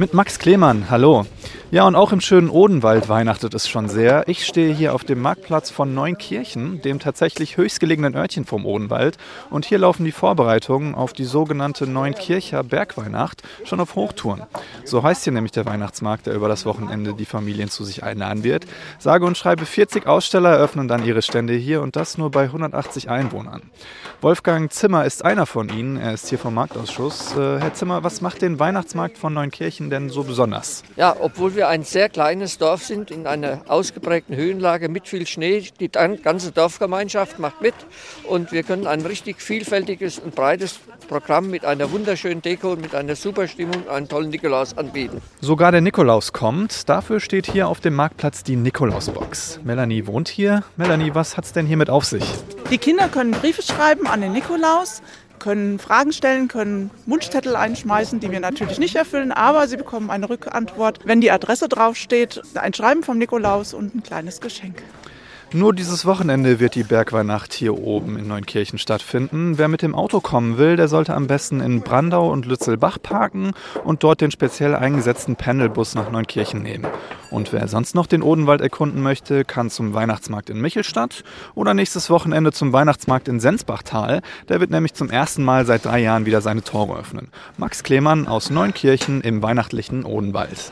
Mit Max Klemann, hallo. Ja, und auch im schönen Odenwald weihnachtet es schon sehr. Ich stehe hier auf dem Marktplatz von Neunkirchen, dem tatsächlich höchstgelegenen Örtchen vom Odenwald. Und hier laufen die Vorbereitungen auf die sogenannte Neunkircher Bergweihnacht schon auf Hochtouren. So heißt hier nämlich der Weihnachtsmarkt, der über das Wochenende die Familien zu sich einladen wird. Sage und schreibe 40 Aussteller eröffnen dann ihre Stände hier und das nur bei 180 Einwohnern. Wolfgang Zimmer ist einer von ihnen. Er ist hier vom Marktausschuss. Äh, Herr Zimmer, was macht den Weihnachtsmarkt von Neunkirchen denn so besonders? Ja, obwohl wir ein sehr kleines Dorf sind, in einer ausgeprägten Höhenlage mit viel Schnee, die ganze Dorfgemeinschaft macht mit und wir können ein richtig vielfältiges und breites Programm mit einer wunderschönen Deko und mit einer super Stimmung einen tollen Nikolaus anbieten. Sogar der Nikolaus kommt. Dafür steht hier auf dem Marktplatz die Nikolausbox. Melanie wohnt hier. Melanie, was hat es denn hiermit auf sich? Die Kinder können Briefe schreiben an den Nikolaus können Fragen stellen, können Wunschzettel einschmeißen, die wir natürlich nicht erfüllen, aber sie bekommen eine Rückantwort, wenn die Adresse draufsteht, ein Schreiben vom Nikolaus und ein kleines Geschenk. Nur dieses Wochenende wird die Bergweihnacht hier oben in Neunkirchen stattfinden. Wer mit dem Auto kommen will, der sollte am besten in Brandau und Lützelbach parken und dort den speziell eingesetzten Pendelbus nach Neunkirchen nehmen. Und wer sonst noch den Odenwald erkunden möchte, kann zum Weihnachtsmarkt in Michelstadt oder nächstes Wochenende zum Weihnachtsmarkt in Sensbachtal. Der wird nämlich zum ersten Mal seit drei Jahren wieder seine Tore öffnen. Max Klemann aus Neunkirchen im weihnachtlichen Odenwald.